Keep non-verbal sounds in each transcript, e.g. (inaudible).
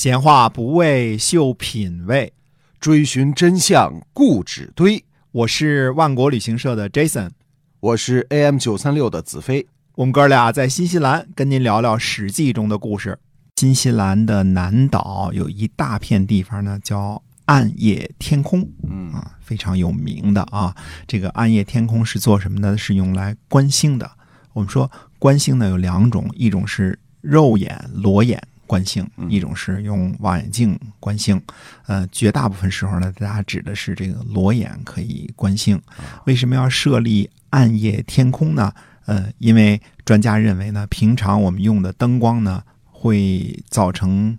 闲话不为秀品味，追寻真相固执堆。我是万国旅行社的 Jason，我是 AM 九三六的子飞。我们哥俩在新西兰跟您聊聊《史记》中的故事。新西兰的南岛有一大片地方呢，叫暗夜天空，嗯啊，非常有名的啊。这个暗夜天空是做什么的？是用来观星的。我们说观星呢有两种，一种是肉眼裸眼观星，一种是用望远镜观星。呃，绝大部分时候呢，大家指的是这个裸眼可以观星。为什么要设立暗夜天空呢？呃，因为专家认为呢，平常我们用的灯光呢，会造成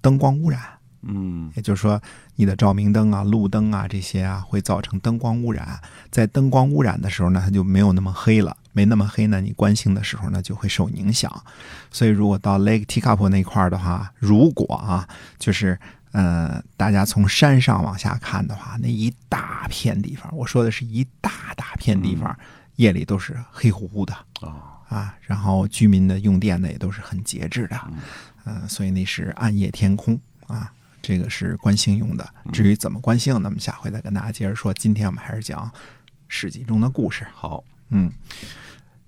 灯光污染。嗯也就是说，你的照明灯啊、路灯啊这些啊，会造成灯光污染。在灯光污染的时候呢，它就没有那么黑了，没那么黑呢，你观星的时候呢就会受影响。所以，如果到 Lake Tekapo 那块儿的话，如果啊，就是呃，大家从山上往下看的话，那一大片地方，我说的是一大大片地方，夜里都是黑乎乎的啊，啊，然后居民的用电呢也都是很节制的，嗯、所以那是暗夜天空啊。这个是观星用的。至于怎么观星，那么下回再跟大家接着说。今天我们还是讲《史记》中的故事。好，嗯，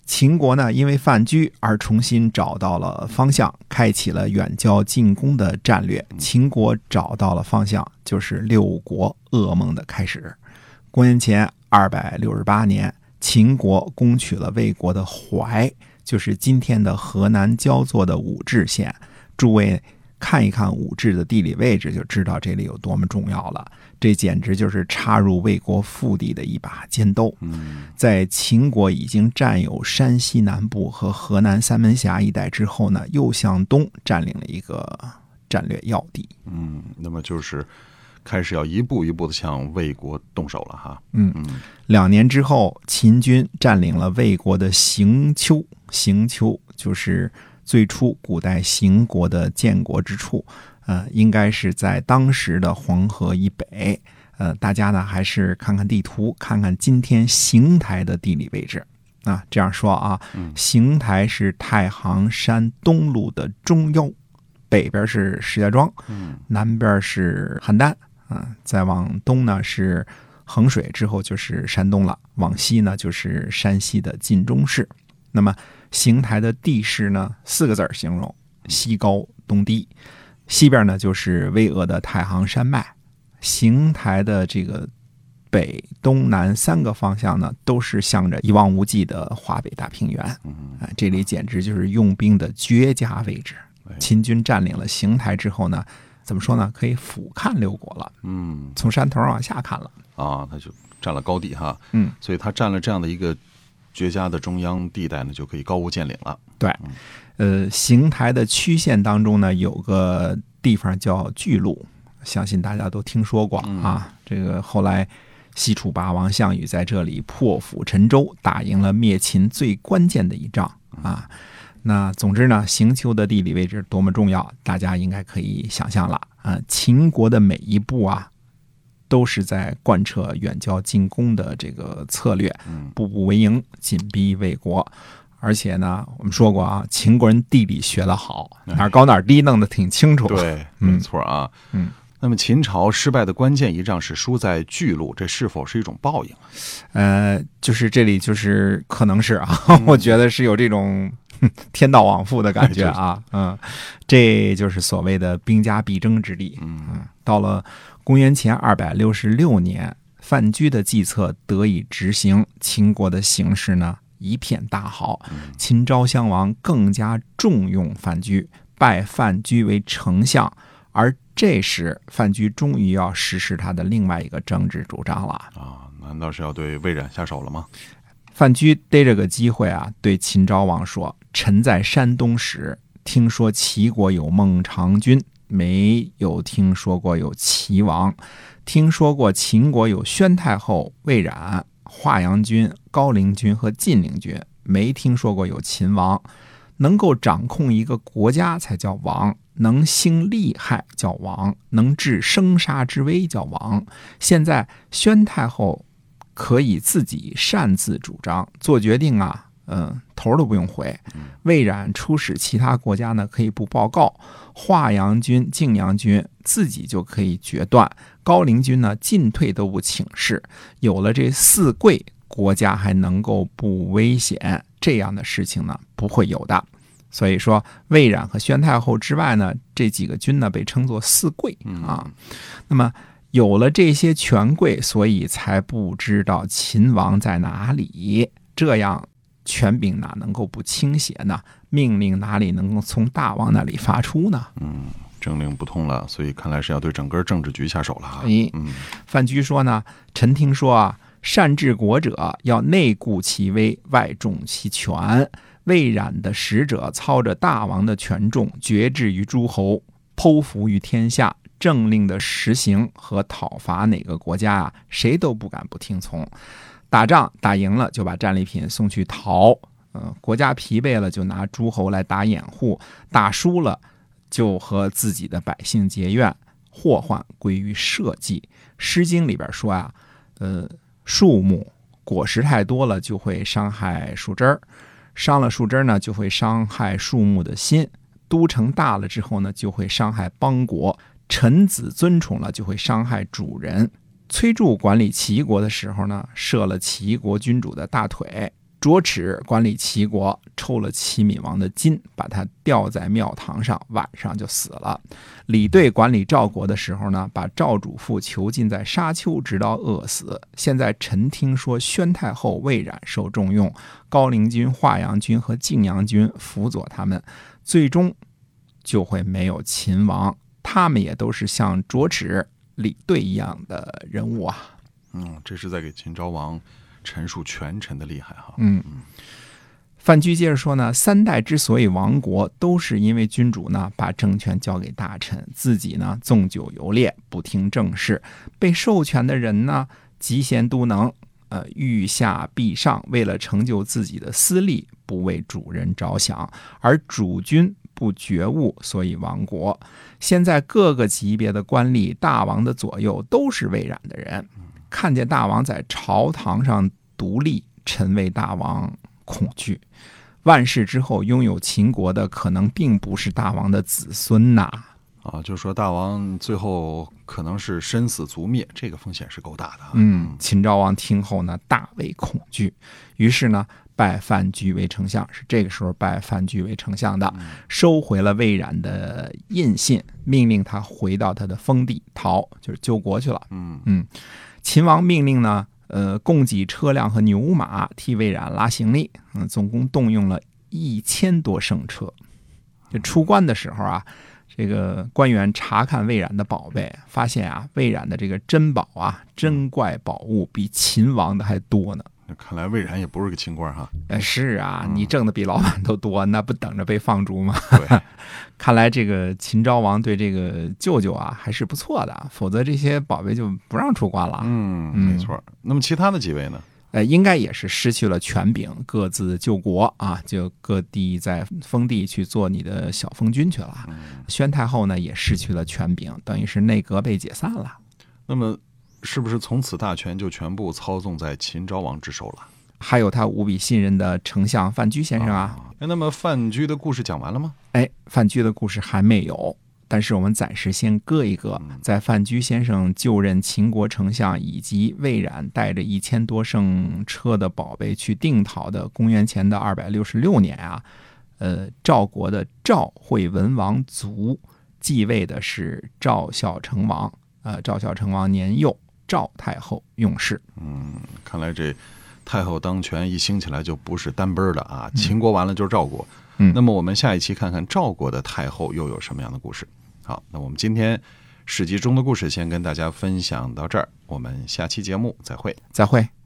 秦国呢，因为范雎而重新找到了方向，开启了远交近攻的战略。秦国找到了方向，就是六国噩梦的开始。公元前二百六十八年，秦国攻取了魏国的淮，就是今天的河南焦作的武陟县。诸位看一看武陟的地理位置，就知道这里有多么重要了。这简直就是插入魏国腹地的一把尖刀。嗯在秦国已经占有山西南部和河南三门峡一带之后呢，又向东占领了一个战略要地。嗯，那么就是开始要一步一步的向魏国动手了哈。嗯嗯两年之后，秦军占领了魏国的行丘。行丘就是最初古代邢国的建国之处，呃，应该是在当时的黄河以北。呃，大家呢还是看看地图，看看今天邢台的地理位置啊。这样说啊，邢台是太行山东路的中腰，北边是石家庄，嗯南边是邯郸，啊，再往东呢是衡水，之后就是山东了，往西呢就是山西的晋中市。那么邢台的地势呢，四个字儿形容：西高东低。西边呢就是巍峨的太行山脉，邢台的这个北、东南三个方向呢，都是向着一望无际的华北大平原。嗯啊，这里简直就是用兵的绝佳位置哎。秦军占领了邢台之后呢，怎么说呢？可以俯瞰六国了，嗯从山头往下看了。啊，他就占了高地哈。嗯，所以他占了这样的一个绝佳的中央地带呢，就可以高屋建瓴了。对，呃，邢台的曲县当中呢，有个地方叫巨鹿，相信大家都听说过啊。这个后来西楚霸王项羽在这里破釜沉舟，打赢了灭秦最关键的一仗啊。那总之呢，行丘的地理位置多么重要，大家应该可以想象了啊。秦国的每一步啊，都是在贯彻远交近攻的这个策略，步步为营，紧逼魏国。而且呢，我们说过啊，秦国人地理学得好，哪儿高哪儿低弄得挺清楚。，对，嗯没错啊。嗯，那么秦朝失败的关键一仗是输在巨鹿，这是否是一种报应？呃，就是这里就是可能是啊，(laughs) 我觉得是有这种 (laughs) 天道往复的感觉啊，(laughs) 嗯，这就是所谓的兵家必争之地。嗯嗯，到了公元前二百六十六年，范雎的计策得以执行，秦国的形势呢一片大好。秦昭襄王更加重用范雎，拜范雎为丞相。而这时，范雎终于要实施他的另外一个政治主张了。啊，难道是要对魏冉下手了吗？范雎逮着个机会啊，对秦昭王说：“臣在山东时，听说齐国有孟尝君，没有听说过有齐王；听说过秦国有宣太后、魏冉、华阳君、高陵君和晋陵君，没听说过有秦王。能够掌控一个国家才叫王，能兴利害叫王，能治生杀之危叫王。现在宣太后可以自己擅自主张做决定啊，嗯，头都不用回。魏冉出使其他国家呢，可以不报告。华阳军、泾阳军自己就可以决断。高陵军呢，进退都不请示。有了这四贵，国家还能够不危险？这样的事情呢，不会有的。所以说，魏冉和宣太后之外呢，这几个军呢，被称作四贵啊。那么有了这些权贵，所以才不知道秦王在哪里。这样权柄哪能够不倾斜呢？命令哪里能够从大王那里发出呢？嗯，政令不通了，所以看来是要对整个政治局下手了哈。哎，范雎说呢，臣听说啊，善治国者要内固其威，外重其权。魏冉的使者操着大王的权重，决志于诸侯，剖腹于天下。政令的实行和讨伐哪个国家啊，谁都不敢不听从。打仗打赢了就把战利品送去逃，嗯，国家疲惫了就拿诸侯来打掩护，打输了就和自己的百姓结怨，祸患归于社稷。《诗经》里边说啊，呃，树木果实太多了就会伤害树枝儿。伤了树枝儿呢，就会伤害树木的心；都城大了之后呢，就会伤害邦国；臣子尊崇了，就会伤害主人。崔杼管理齐国的时候呢，射了齐国君主的大腿。卓齿管理齐国，抽了齐闵王的筋，把他吊在庙堂上，晚上就死了。李兑管理赵国的时候呢，把赵主父囚禁在沙丘，直到饿死。现在臣听说宣太后魏冉受重用，高陵君、华阳君和泾阳君辅佐他们，最终就会没有秦王。他们也都是像卓齿、李兑一样的人物啊。嗯，这是在给秦昭王。陈述权臣的厉害哈，嗯，范雎接着说呢，三代之所以亡国，都是因为君主呢把政权交给大臣，自己呢纵酒游猎，不听政事。被授权的人呢，嫉贤妒能，呃，欲下必上，为了成就自己的私利，不为主人着想，而主君不觉悟，所以亡国。现在各个级别的官吏，大王的左右都是魏冉的人。看见大王在朝堂上独立，臣为大王恐惧。万世之后，拥有秦国的可能并不是大王的子孙呐！就是说大王最后可能是身死族灭，这个风险是够大的。嗯，秦昭王听后呢，大为恐惧，于是呢，拜范雎为丞相。是这个时候拜范雎为丞相的，收回了魏冉的印信，命令他回到他的封地逃，就是救国去了。嗯嗯。秦王命令呢，呃，供给车辆和牛马替魏冉拉行李，嗯，总共动用了一千多乘车。这出关的时候啊，这个官员查看魏冉的宝贝，发现啊，魏冉的这个珍宝啊，珍怪宝物比秦王的还多呢。看来魏冉也不是个清官哈。呃，是啊，你挣的比老板都多，那不等着被放逐吗？对，(laughs) 看来这个秦昭王对这个舅舅啊还是不错的，否则这些宝贝就不让出关了。嗯，没错。那么其他的几位呢？呃，应该也是失去了权柄，各自救国啊，就各地在封地去做你的小封君去了。宣太后呢也失去了权柄，等于是内阁被解散了。那么。是不是从此大权就全部操纵在秦昭王之手了？还有他无比信任的丞相范雎先生啊！哎，那么范雎的故事讲完了吗？哎，范雎的故事还没有，但是我们暂时先搁一搁。在范雎先生就任秦国丞相，以及魏冉带着一千多乘车的宝贝去定陶的公元前的二百六十六年啊，呃，赵国的赵惠文王族继位的是赵孝成王，呃，赵孝成王年幼。赵太后用事，嗯，看来这太后当权一兴起来就不是单奔的啊！秦国完了就是赵国，嗯，那么我们下一期看看赵国的太后又有什么样的故事？好，那我们今天史记中的故事先跟大家分享到这儿，我们下期节目再会，再会。